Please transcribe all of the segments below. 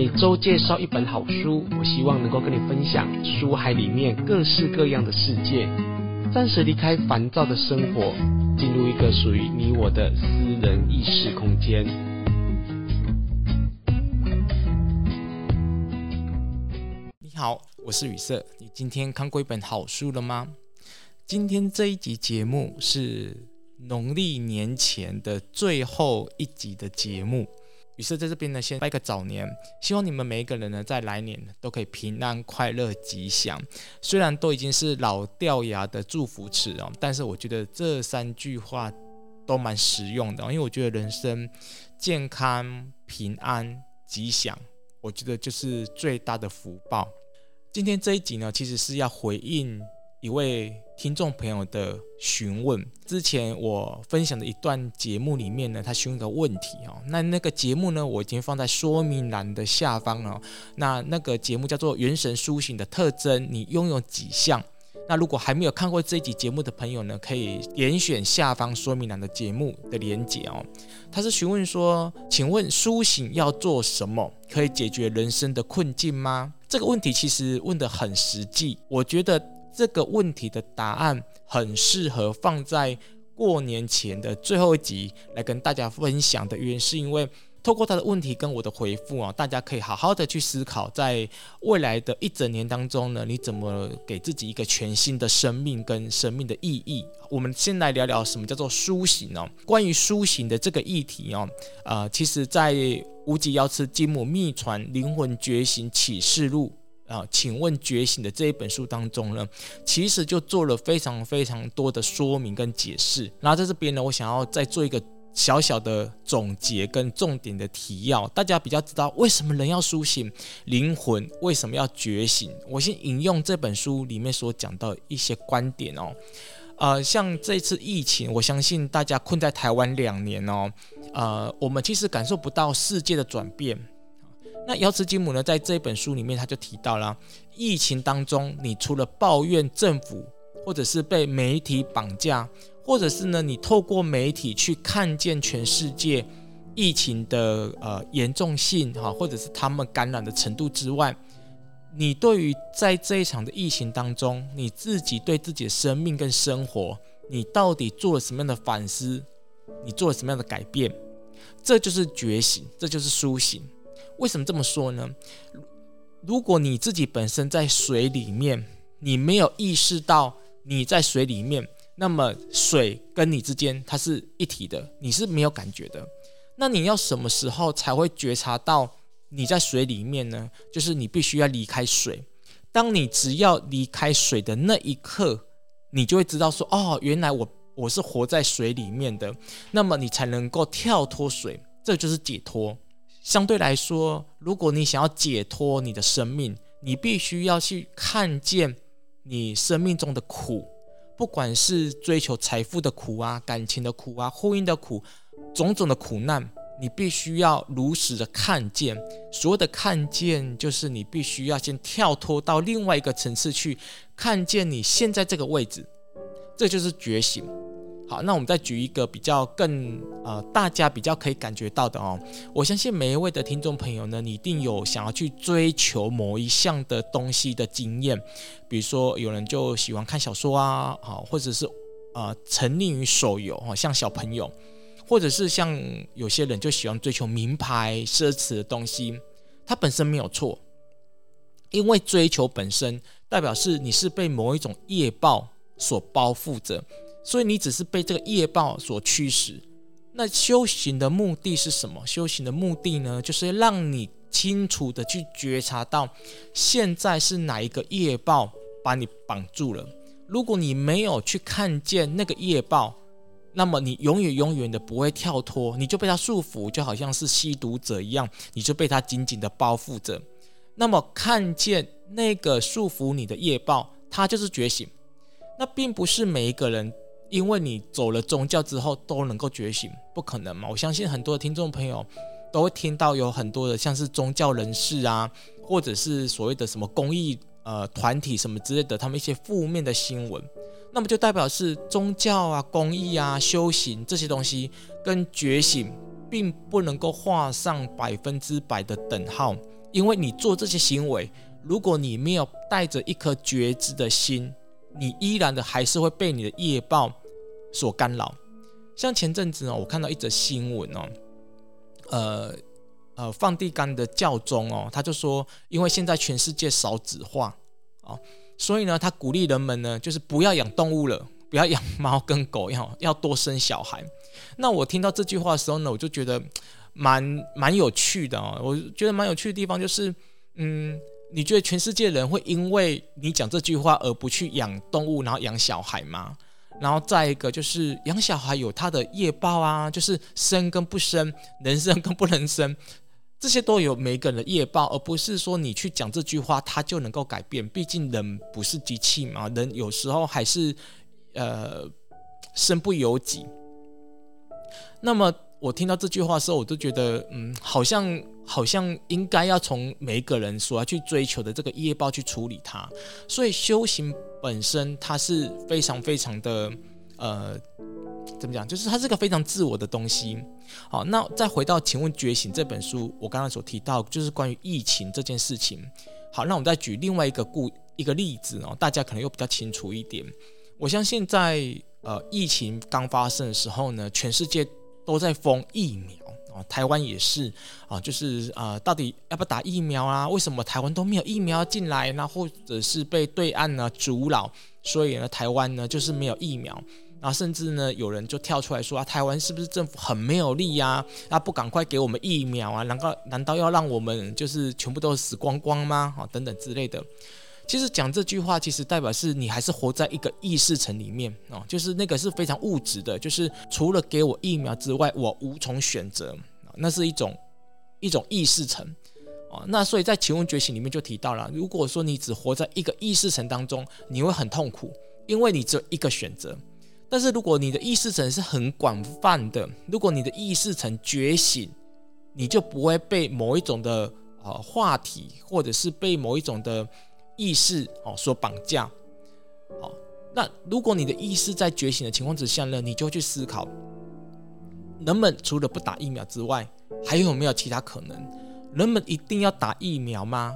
每周介绍一本好书，我希望能够跟你分享书海里面各式各样的世界，暂时离开烦躁的生活，进入一个属于你我的私人意识空间。你好，我是雨色，你今天看过一本好书了吗？今天这一集节目是农历年前的最后一集的节目。于是在这边呢，先拜个早年，希望你们每一个人呢，在来年都可以平安、快乐、吉祥。虽然都已经是老掉牙的祝福词哦，但是我觉得这三句话都蛮实用的，因为我觉得人生健康、平安、吉祥，我觉得就是最大的福报。今天这一集呢，其实是要回应一位听众朋友的询问，之前我分享的一段节目里面呢，他询问个问题哦，那那个节目呢，我已经放在说明栏的下方了。那那个节目叫做《元神苏醒的特征》，你拥有几项？那如果还没有看过这一集节目的朋友呢，可以点选下方说明栏的节目的连接哦。他是询问说，请问苏醒要做什么，可以解决人生的困境吗？这个问题其实问得很实际，我觉得。这个问题的答案很适合放在过年前的最后一集来跟大家分享的原因，是因为透过他的问题跟我的回复啊，大家可以好好的去思考，在未来的一整年当中呢，你怎么给自己一个全新的生命跟生命的意义？我们先来聊聊什么叫做苏醒哦。关于苏醒的这个议题哦，呃，其实在无极瑶池金母秘传灵魂觉醒启示录。啊，请问觉醒的这一本书当中呢，其实就做了非常非常多的说明跟解释。然后在这边呢，我想要再做一个小小的总结跟重点的提要，大家比较知道为什么人要苏醒，灵魂为什么要觉醒。我先引用这本书里面所讲到一些观点哦。呃，像这次疫情，我相信大家困在台湾两年哦，呃，我们其实感受不到世界的转变。那瑶池金母呢，在这本书里面，他就提到了疫情当中，你除了抱怨政府，或者是被媒体绑架，或者是呢，你透过媒体去看见全世界疫情的呃严重性哈，或者是他们感染的程度之外，你对于在这一场的疫情当中，你自己对自己的生命跟生活，你到底做了什么样的反思？你做了什么样的改变？这就是觉醒，这就是苏醒。为什么这么说呢？如果你自己本身在水里面，你没有意识到你在水里面，那么水跟你之间它是一体的，你是没有感觉的。那你要什么时候才会觉察到你在水里面呢？就是你必须要离开水。当你只要离开水的那一刻，你就会知道说：哦，原来我我是活在水里面的。那么你才能够跳脱水，这就是解脱。相对来说，如果你想要解脱你的生命，你必须要去看见你生命中的苦，不管是追求财富的苦啊、感情的苦啊、婚姻的苦，种种的苦难，你必须要如实的看见。所谓的看见，就是你必须要先跳脱到另外一个层次去看见你现在这个位置，这就是觉醒。好，那我们再举一个比较更呃，大家比较可以感觉到的哦。我相信每一位的听众朋友呢，你一定有想要去追求某一项的东西的经验，比如说有人就喜欢看小说啊，好，或者是呃沉溺于手游哈，像小朋友，或者是像有些人就喜欢追求名牌奢侈的东西，它本身没有错，因为追求本身代表是你是被某一种业报所包覆着。所以你只是被这个业报所驱使。那修行的目的是什么？修行的目的呢，就是让你清楚的去觉察到，现在是哪一个业报把你绑住了。如果你没有去看见那个业报，那么你永远永远的不会跳脱，你就被它束缚，就好像是吸毒者一样，你就被它紧紧的包覆着。那么看见那个束缚你的业报，它就是觉醒。那并不是每一个人。因为你走了宗教之后都能够觉醒，不可能嘛？我相信很多的听众朋友都会听到有很多的像是宗教人士啊，或者是所谓的什么公益呃团体什么之类的，他们一些负面的新闻，那么就代表是宗教啊、公益啊、修行这些东西跟觉醒并不能够画上百分之百的等号，因为你做这些行为，如果你没有带着一颗觉知的心，你依然的还是会被你的业报所干扰。像前阵子哦，我看到一则新闻哦，呃呃，梵蒂冈的教宗哦，他就说，因为现在全世界少子化哦，所以呢，他鼓励人们呢，就是不要养动物了，不要养猫跟狗，要要多生小孩。那我听到这句话的时候呢，我就觉得蛮蛮有趣的哦。我觉得蛮有趣的地方就是，嗯，你觉得全世界人会因为你讲这句话而不去养动物，然后养小孩吗？然后再一个就是养小孩有他的业报啊，就是生跟不生，能生跟不能生，这些都有每个人的业报，而不是说你去讲这句话他就能够改变。毕竟人不是机器嘛，人有时候还是呃身不由己。那么我听到这句话的时候，我都觉得嗯，好像好像应该要从每一个人所要去追求的这个业报去处理它。所以修行。本身它是非常非常的，呃，怎么讲？就是它是个非常自我的东西。好，那再回到《请问觉醒》这本书，我刚刚所提到就是关于疫情这件事情。好，那我们再举另外一个故一个例子哦，大家可能又比较清楚一点。我相信在呃疫情刚发生的时候呢，全世界都在封疫苗啊。台湾也是啊，就是啊，到底要不要打疫苗啊？为什么台湾都没有疫苗进来？那或者是被对岸呢阻挠，所以呢，台湾呢就是没有疫苗。然后甚至呢，有人就跳出来说啊，台湾是不是政府很没有力呀？啊，不赶快给我们疫苗啊？难道难道要让我们就是全部都死光光吗？啊，等等之类的。其实讲这句话，其实代表是你还是活在一个意识层里面哦，就是那个是非常物质的，就是除了给我疫苗之外，我无从选择，那是一种一种意识层哦。那所以在《请问觉醒》里面就提到了，如果说你只活在一个意识层当中，你会很痛苦，因为你只有一个选择。但是如果你的意识层是很广泛的，如果你的意识层觉醒，你就不会被某一种的呃话题，或者是被某一种的。意识哦所绑架，好，那如果你的意识在觉醒的情况之下呢，你就去思考，人们除了不打疫苗之外，还有没有其他可能？人们一定要打疫苗吗？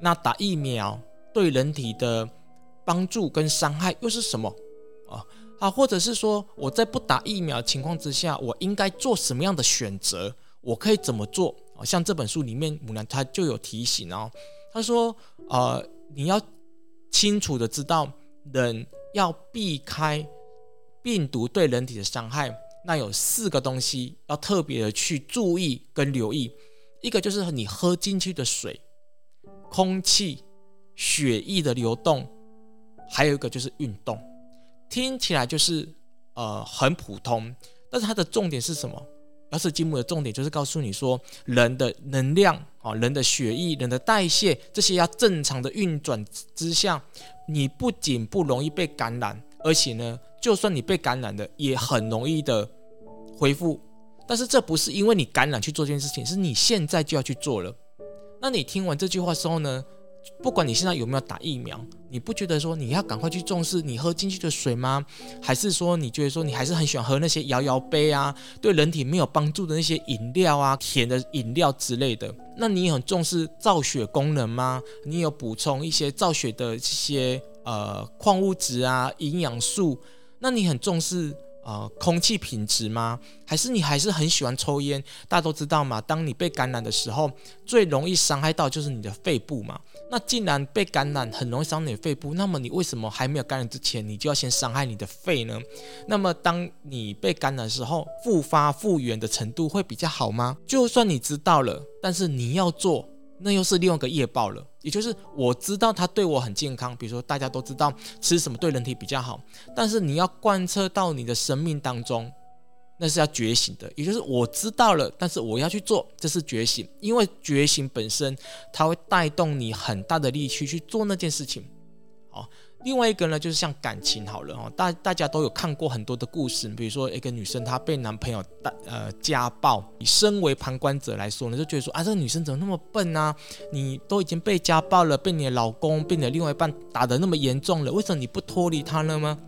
那打疫苗对人体的帮助跟伤害又是什么？啊啊，或者是说我在不打疫苗情况之下，我应该做什么样的选择？我可以怎么做？啊，像这本书里面，母娘她就有提醒哦，她说，呃。你要清楚的知道，人要避开病毒对人体的伤害，那有四个东西要特别的去注意跟留意。一个就是你喝进去的水、空气、血液的流动，还有一个就是运动。听起来就是呃很普通，但是它的重点是什么？要是金木的重点就是告诉你说，人的能量啊，人的血液、人的代谢这些要正常的运转之下，你不仅不容易被感染，而且呢，就算你被感染了，也很容易的恢复。但是这不是因为你感染去做这件事情，是你现在就要去做了。那你听完这句话之后呢？不管你现在有没有打疫苗，你不觉得说你要赶快去重视你喝进去的水吗？还是说你觉得说你还是很喜欢喝那些摇摇杯啊，对人体没有帮助的那些饮料啊，甜的饮料之类的？那你很重视造血功能吗？你有补充一些造血的这些呃矿物质啊、营养素？那你很重视？呃，空气品质吗？还是你还是很喜欢抽烟？大家都知道嘛，当你被感染的时候，最容易伤害到就是你的肺部嘛。那既然被感染很容易伤你的肺部，那么你为什么还没有感染之前，你就要先伤害你的肺呢？那么当你被感染的时候，复发复原的程度会比较好吗？就算你知道了，但是你要做。那又是另外一个业报了，也就是我知道他对我很健康，比如说大家都知道吃什么对人体比较好，但是你要贯彻到你的生命当中，那是要觉醒的，也就是我知道了，但是我要去做，这是觉醒，因为觉醒本身它会带动你很大的力气去做那件事情，好。另外一个呢，就是像感情好了哦，大大家都有看过很多的故事，比如说一个女生她被男朋友打呃家暴，你身为旁观者来说呢，就觉得说啊，这个女生怎么那么笨啊？你都已经被家暴了，被你的老公、被你的另外一半打得那么严重了，为什么你不脱离他了吗？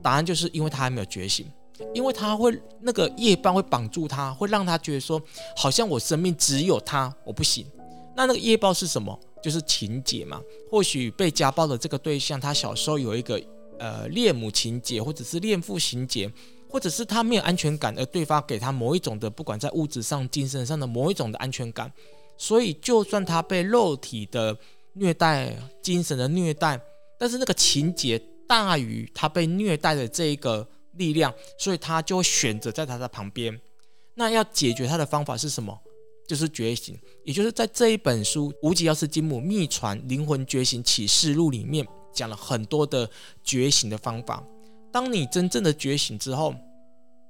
答案就是因为他还没有觉醒，因为他会那个业报会绑住他，会让他觉得说，好像我生命只有他，我不行。那那个夜暴是什么？就是情节嘛。或许被家暴的这个对象，他小时候有一个呃恋母情节，或者是恋父情节，或者是他没有安全感，而对方给他某一种的，不管在物质上、精神上的某一种的安全感。所以，就算他被肉体的虐待、精神的虐待，但是那个情节大于他被虐待的这一个力量，所以他就会选择在他的旁边。那要解决他的方法是什么？就是觉醒，也就是在这一本书《无极药师金母秘传灵魂觉醒启示录》里面讲了很多的觉醒的方法。当你真正的觉醒之后，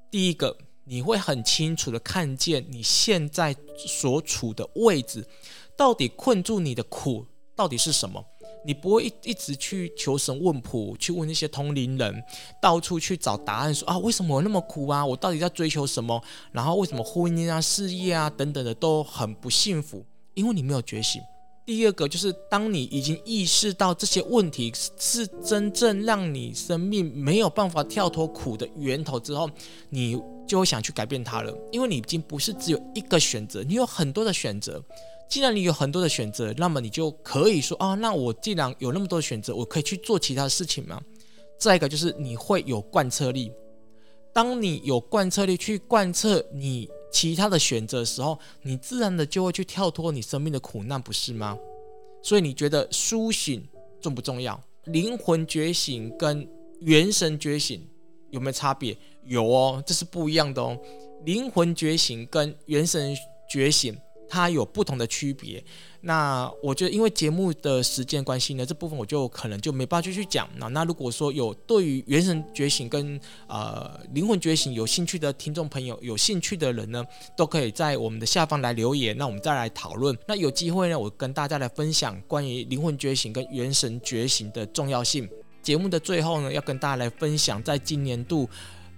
第一个你会很清楚的看见你现在所处的位置，到底困住你的苦到底是什么。你不会一一直去求神问卜，去问那些通灵人，到处去找答案说，说啊，为什么我那么苦啊？我到底在追求什么？然后为什么婚姻啊、事业啊等等的都很不幸福？因为你没有觉醒。第二个就是，当你已经意识到这些问题是真正让你生命没有办法跳脱苦的源头之后，你就会想去改变它了。因为你已经不是只有一个选择，你有很多的选择。既然你有很多的选择，那么你就可以说啊，那我既然有那么多选择，我可以去做其他的事情吗？再一个就是你会有贯彻力。当你有贯彻力去贯彻你其他的选择的时候，你自然的就会去跳脱你生命的苦难，不是吗？所以你觉得苏醒重不重要？灵魂觉醒跟元神觉醒有没有差别？有哦，这是不一样的哦。灵魂觉醒跟元神觉醒。它有不同的区别，那我觉得因为节目的时间关系呢，这部分我就可能就没办法继续讲。那那如果说有对于元神觉醒跟呃灵魂觉醒有兴趣的听众朋友，有兴趣的人呢，都可以在我们的下方来留言，那我们再来讨论。那有机会呢，我跟大家来分享关于灵魂觉醒跟元神觉醒的重要性。节目的最后呢，要跟大家来分享，在今年度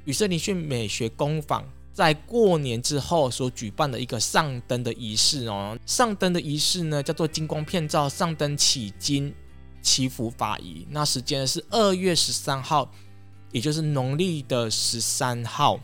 宇色灵训美学工坊。在过年之后所举办的一个上灯的仪式哦，上灯的仪式呢叫做金光片照上灯起金祈福法仪，那时间是二月十三号，也就是农历的十三号。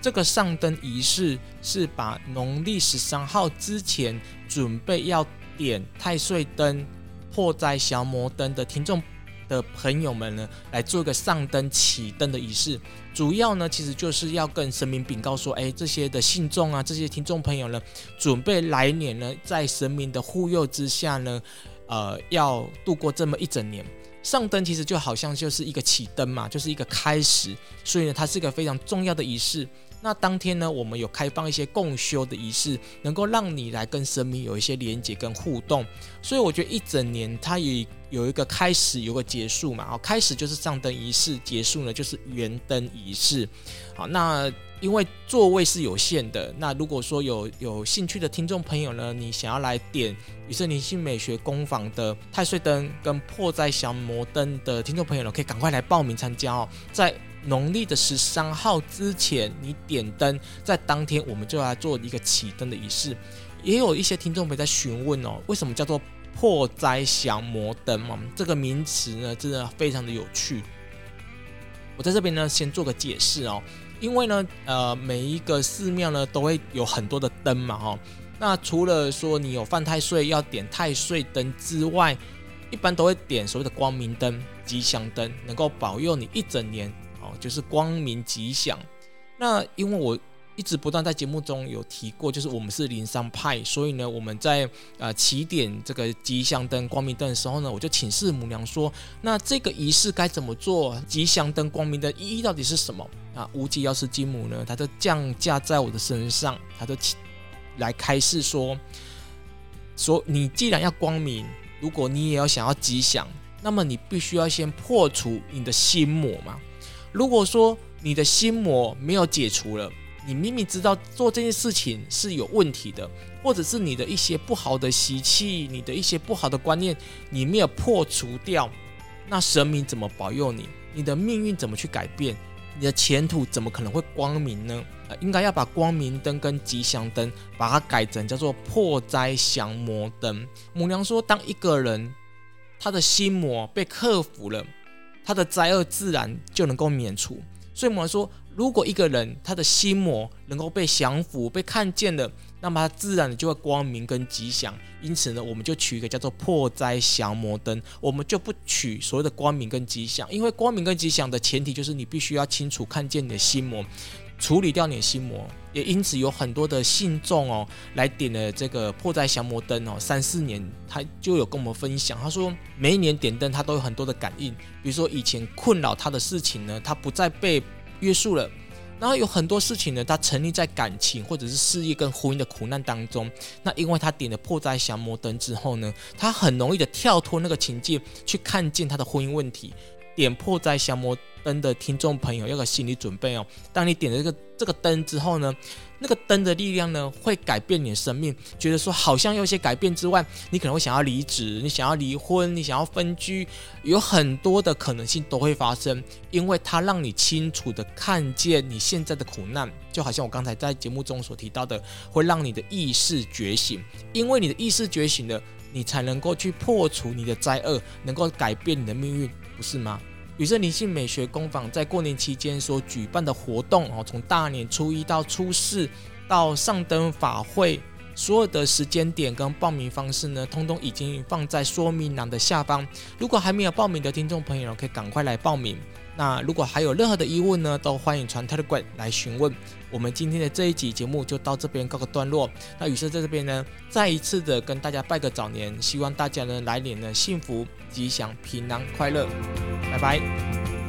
这个上灯仪式是把农历十三号之前准备要点太岁灯、破灾降魔灯的听众的朋友们呢，来做一个上灯启灯的仪式，主要呢，其实就是要跟神明禀告说，哎，这些的信众啊，这些听众朋友呢，准备来年呢，在神明的护佑之下呢，呃，要度过这么一整年。上灯其实就好像就是一个启灯嘛，就是一个开始，所以呢，它是一个非常重要的仪式。那当天呢，我们有开放一些共修的仪式，能够让你来跟神明有一些连接跟互动。所以我觉得一整年它也有一个开始，有个结束嘛。好，开始就是上灯仪式，结束呢就是圆灯仪式。好，那因为座位是有限的，那如果说有有兴趣的听众朋友呢，你想要来点宇色灵性美学工坊的太岁灯跟破灾降魔灯的听众朋友呢，可以赶快来报名参加哦，在。农历的十三号之前，你点灯，在当天我们就来做一个启灯的仪式。也有一些听众朋友在询问哦，为什么叫做破灾降魔灯嘛？这个名词呢，真的非常的有趣。我在这边呢，先做个解释哦。因为呢，呃，每一个寺庙呢，都会有很多的灯嘛，哈。那除了说你有犯太岁要点太岁灯之外，一般都会点所谓的光明灯、吉祥灯，能够保佑你一整年。就是光明吉祥。那因为我一直不断在节目中有提过，就是我们是灵山派，所以呢，我们在呃起点这个吉祥灯、光明灯的时候呢，我就请示母娘说，那这个仪式该怎么做？吉祥灯、光明灯意义到底是什么？啊，无极药师金母呢，他就降驾在我的身上，他就来开示说，说你既然要光明，如果你也要想要吉祥，那么你必须要先破除你的心魔嘛。如果说你的心魔没有解除了，你明明知道做这件事情是有问题的，或者是你的一些不好的习气，你的一些不好的观念，你没有破除掉，那神明怎么保佑你？你的命运怎么去改变？你的前途怎么可能会光明呢？应该要把光明灯跟吉祥灯把它改成叫做破灾降魔灯。母娘说，当一个人他的心魔被克服了。他的灾厄自然就能够免除，所以我们说如果一个人他的心魔能够被降服、被看见了，那么他自然的就会光明跟吉祥。因此呢，我们就取一个叫做破灾降魔灯，我们就不取所谓的光明跟吉祥，因为光明跟吉祥的前提就是你必须要清楚看见你的心魔，处理掉你的心魔。也因此有很多的信众哦来点了这个破灾降魔灯哦，三四年他就有跟我们分享，他说每一年点灯他都有很多的感应，比如说以前困扰他的事情呢，他不再被。约束了，然后有很多事情呢，他沉溺在感情或者是事业跟婚姻的苦难当中。那因为他点了破灾降魔灯之后呢，他很容易的跳脱那个情境，去看见他的婚姻问题。点破灾降魔灯的听众朋友，要有心理准备哦。当你点了这个这个灯之后呢，那个灯的力量呢，会改变你的生命。觉得说好像有些改变之外，你可能会想要离职，你想要离婚，你想要分居，有很多的可能性都会发生。因为它让你清楚的看见你现在的苦难，就好像我刚才在节目中所提到的，会让你的意识觉醒。因为你的意识觉醒了，你才能够去破除你的灾厄，能够改变你的命运，不是吗？宇色灵性美学工坊在过年期间所举办的活动哦，从大年初一到初四到上灯法会，所有的时间点跟报名方式呢，通通已经放在说明栏的下方。如果还没有报名的听众朋友，可以赶快来报名。那如果还有任何的疑问呢，都欢迎传 Telegram 来询问。我们今天的这一集节目就到这边告个段落。那宇色在这边呢，再一次的跟大家拜个早年，希望大家呢来年呢幸福、吉祥、平安、快乐。拜拜。